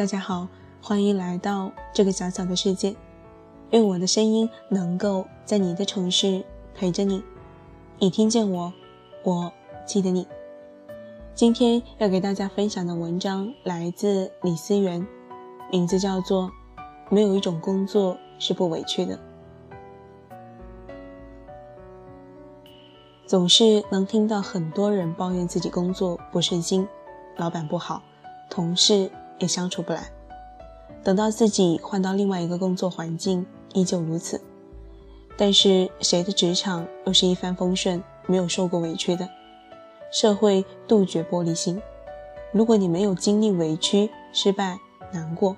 大家好，欢迎来到这个小小的世界。愿我的声音能够在你的城市陪着你。你听见我，我记得你。今天要给大家分享的文章来自李思源，名字叫做《没有一种工作是不委屈的》。总是能听到很多人抱怨自己工作不顺心，老板不好，同事。也相处不来。等到自己换到另外一个工作环境，依旧如此。但是谁的职场又是一帆风顺，没有受过委屈的？社会杜绝玻璃心。如果你没有经历委屈、失败、难过，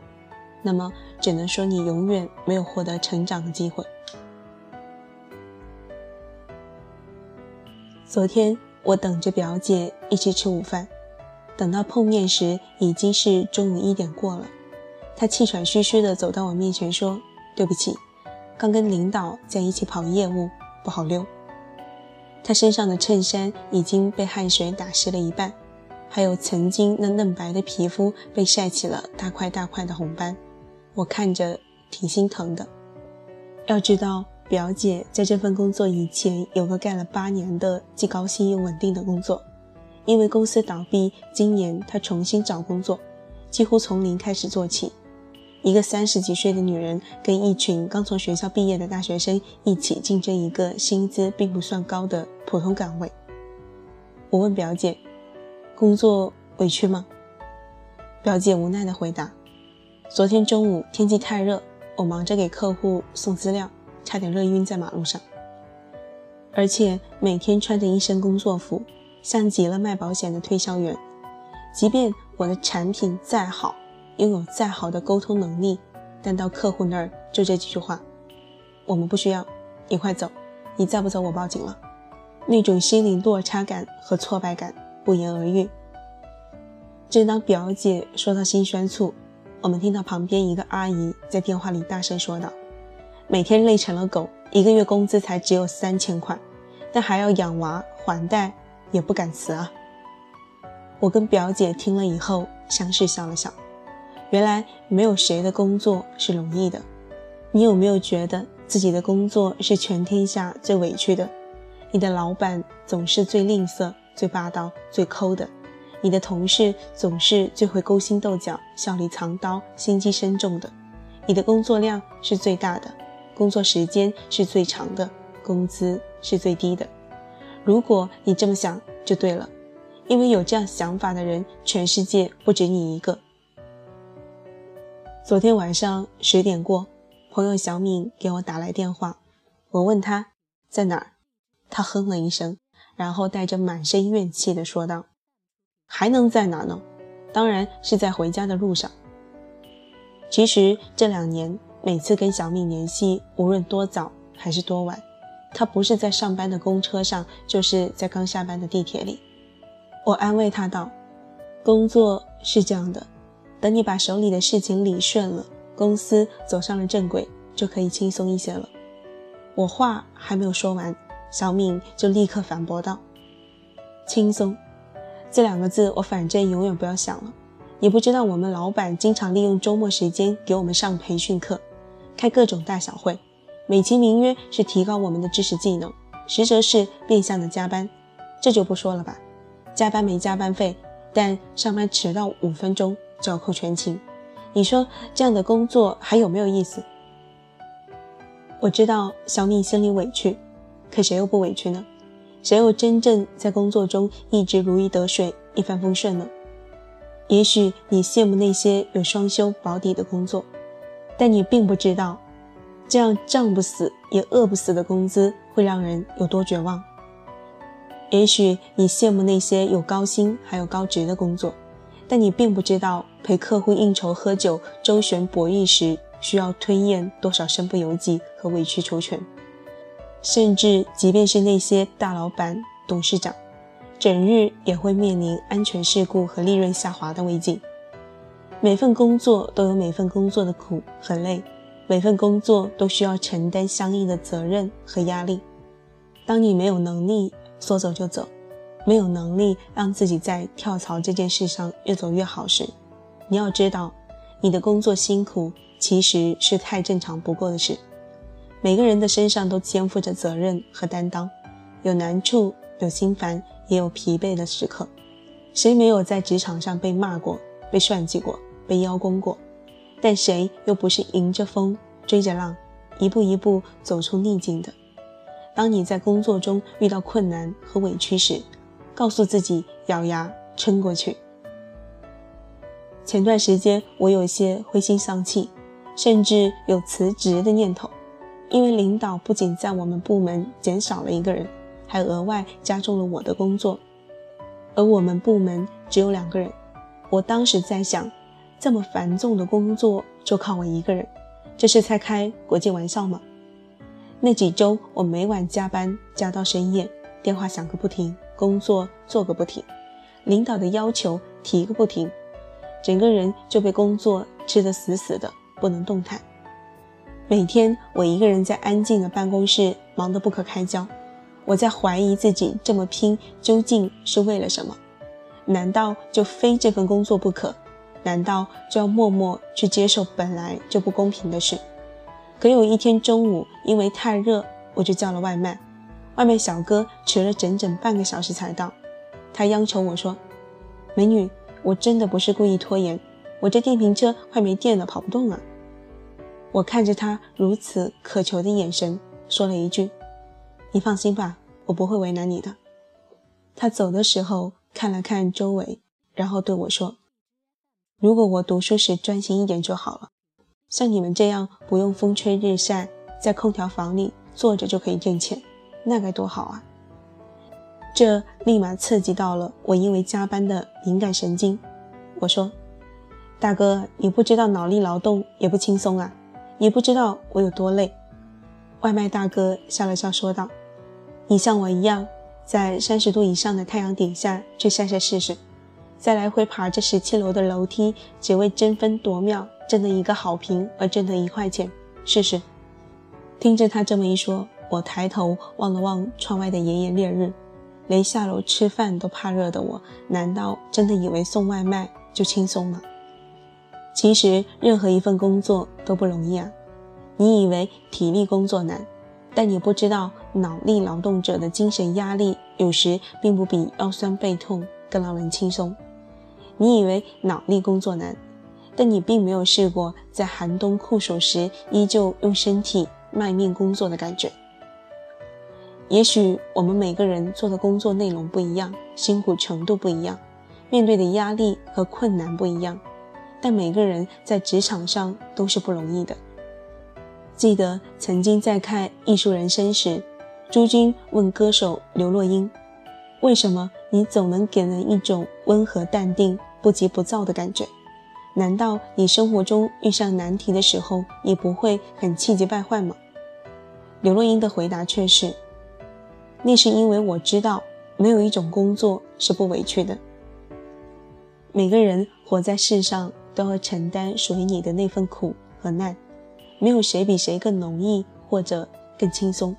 那么只能说你永远没有获得成长的机会。昨天我等着表姐一起吃午饭。等到碰面时，已经是中午一点过了。他气喘吁吁地走到我面前，说：“对不起，刚跟领导在一起跑业务，不好溜。”他身上的衬衫已经被汗水打湿了一半，还有曾经那嫩白的皮肤被晒起了大块大块的红斑。我看着挺心疼的。要知道，表姐在这份工作以前有个干了八年的既高薪又稳定的工作。因为公司倒闭，今年她重新找工作，几乎从零开始做起。一个三十几岁的女人跟一群刚从学校毕业的大学生一起竞争一个薪资并不算高的普通岗位。我问表姐：“工作委屈吗？”表姐无奈地回答：“昨天中午天气太热，我忙着给客户送资料，差点热晕在马路上。而且每天穿着一身工作服。”像极了卖保险的推销员，即便我的产品再好，拥有再好的沟通能力，但到客户那儿就这几句话：“我们不需要，你快走，你再不走我报警了。”那种心理落差感和挫败感不言而喻。正当表姐说到心酸处，我们听到旁边一个阿姨在电话里大声说道：“每天累成了狗，一个月工资才只有三千块，但还要养娃还贷。”也不敢辞啊！我跟表姐听了以后，相视笑了笑。原来没有谁的工作是容易的。你有没有觉得自己的工作是全天下最委屈的？你的老板总是最吝啬、最霸道、最抠的；你的同事总是最会勾心斗角、笑里藏刀、心机深重的；你的工作量是最大的，工作时间是最长的，工资是最低的。如果你这么想就对了，因为有这样想法的人，全世界不止你一个。昨天晚上十点过，朋友小敏给我打来电话，我问他在哪儿，他哼了一声，然后带着满身怨气的说道：“还能在哪呢？当然是在回家的路上。”其实这两年每次跟小敏联系，无论多早还是多晚。他不是在上班的公车上，就是在刚下班的地铁里。我安慰他道：“工作是这样的，等你把手里的事情理顺了，公司走上了正轨，就可以轻松一些了。”我话还没有说完，小敏就立刻反驳道：“轻松这两个字，我反正永远不要想了。你不知道，我们老板经常利用周末时间给我们上培训课，开各种大小会。”美其名曰是提高我们的知识技能，实则是变相的加班。这就不说了吧，加班没加班费，但上班迟到五分钟就要扣全勤。你说这样的工作还有没有意思？我知道小米心里委屈，可谁又不委屈呢？谁又真正在工作中一直如鱼得水、一帆风顺呢？也许你羡慕那些有双休保底的工作，但你并不知道。这样胀不死也饿不死的工资会让人有多绝望？也许你羡慕那些有高薪还有高职的工作，但你并不知道陪客户应酬喝酒、周旋博弈时需要吞咽多少身不由己和委曲求全。甚至即便是那些大老板、董事长，整日也会面临安全事故和利润下滑的危机。每份工作都有每份工作的苦和累。每份工作都需要承担相应的责任和压力。当你没有能力说走就走，没有能力让自己在跳槽这件事上越走越好时，你要知道，你的工作辛苦其实是太正常不过的事。每个人的身上都肩负着责任和担当，有难处，有心烦，也有疲惫的时刻。谁没有在职场上被骂过、被算计过、被邀功过？但谁又不是迎着风、追着浪，一步一步走出逆境的？当你在工作中遇到困难和委屈时，告诉自己咬牙撑过去。前段时间我有些灰心丧气，甚至有辞职的念头，因为领导不仅在我们部门减少了一个人，还额外加重了我的工作，而我们部门只有两个人。我当时在想，这么繁重的工作就靠我一个人，这是在开国际玩笑吗？那几周我每晚加班加到深夜，电话响个不停，工作做个不停，领导的要求提个不停。整个人就被工作吃得死死的，不能动弹。每天我一个人在安静的办公室忙得不可开交，我在怀疑自己这么拼究竟是为了什么？难道就非这份工作不可？难道就要默默去接受本来就不公平的事？可有一天中午，因为太热，我就叫了外卖，外卖小哥迟了整整半个小时才到，他央求我说：“美女。”我真的不是故意拖延，我这电瓶车快没电了，跑不动了。我看着他如此渴求的眼神，说了一句：“你放心吧，我不会为难你的。”他走的时候看了看周围，然后对我说：“如果我读书时专心一点就好了，像你们这样不用风吹日晒，在空调房里坐着就可以挣钱，那该多好啊！”这立马刺激到了我因为加班的敏感神经。我说：“大哥，你不知道脑力劳动也不轻松啊，你不知道我有多累。”外卖大哥笑了笑说道：“你像我一样，在三十度以上的太阳底下去晒晒试试，再来回爬这十七楼的楼梯，只为争分夺秒挣得一个好评而挣得一块钱，试试。”听着他这么一说，我抬头望了望窗外的炎炎烈日。连下楼吃饭都怕热的我，难道真的以为送外卖就轻松了？其实任何一份工作都不容易啊！你以为体力工作难，但你不知道脑力劳动者的精神压力有时并不比腰酸背痛更让人轻松。你以为脑力工作难，但你并没有试过在寒冬酷暑时依旧用身体卖命工作的感觉。也许我们每个人做的工作内容不一样，辛苦程度不一样，面对的压力和困难不一样，但每个人在职场上都是不容易的。记得曾经在看《艺术人生》时，朱军问歌手刘若英：“为什么你总能给人一种温和淡定、不急不躁的感觉？难道你生活中遇上难题的时候，也不会很气急败坏吗？”刘若英的回答却是。那是因为我知道，没有一种工作是不委屈的。每个人活在世上，都要承担属于你的那份苦和难，没有谁比谁更容易或者更轻松。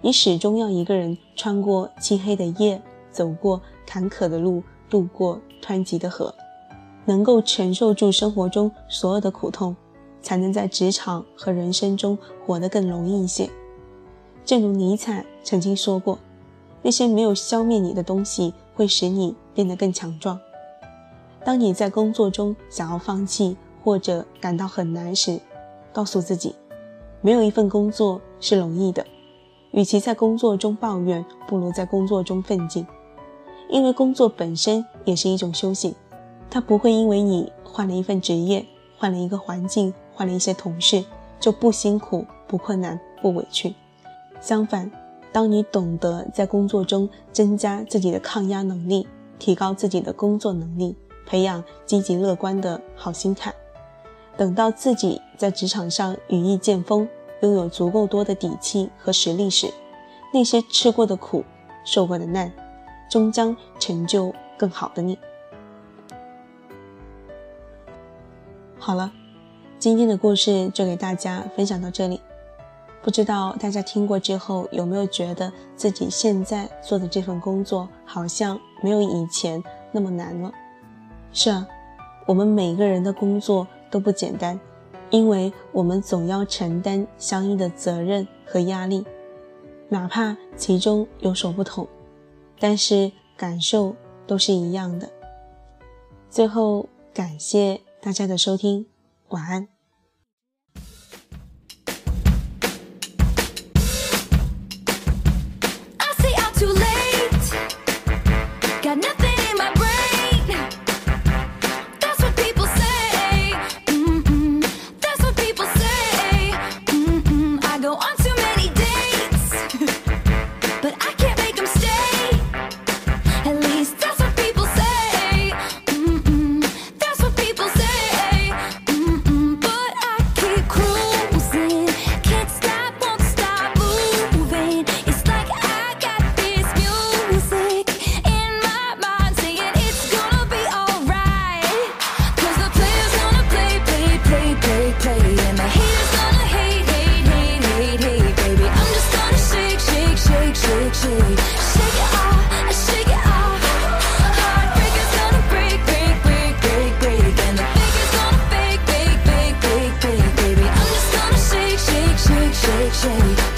你始终要一个人穿过漆黑的夜，走过坎坷的路，度过湍急的河，能够承受住生活中所有的苦痛，才能在职场和人生中活得更容易一些。正如尼采曾经说过：“那些没有消灭你的东西，会使你变得更强壮。”当你在工作中想要放弃或者感到很难时，告诉自己，没有一份工作是容易的。与其在工作中抱怨，不如在工作中奋进，因为工作本身也是一种修行。它不会因为你换了一份职业、换了一个环境、换了一些同事，就不辛苦、不困难、不委屈。相反，当你懂得在工作中增加自己的抗压能力，提高自己的工作能力，培养积极乐观的好心态，等到自己在职场上羽翼渐丰，拥有足够多的底气和实力时，那些吃过的苦、受过的难，终将成就更好的你。好了今天的故事就给大家分享到这里。不知道大家听过之后有没有觉得自己现在做的这份工作好像没有以前那么难了？是啊我们每个人的工作都不简单因为我们总要承担相应的责任和压力哪怕其中有所不同但是感受都是一样的。最后感谢大家的收听晚安。shade.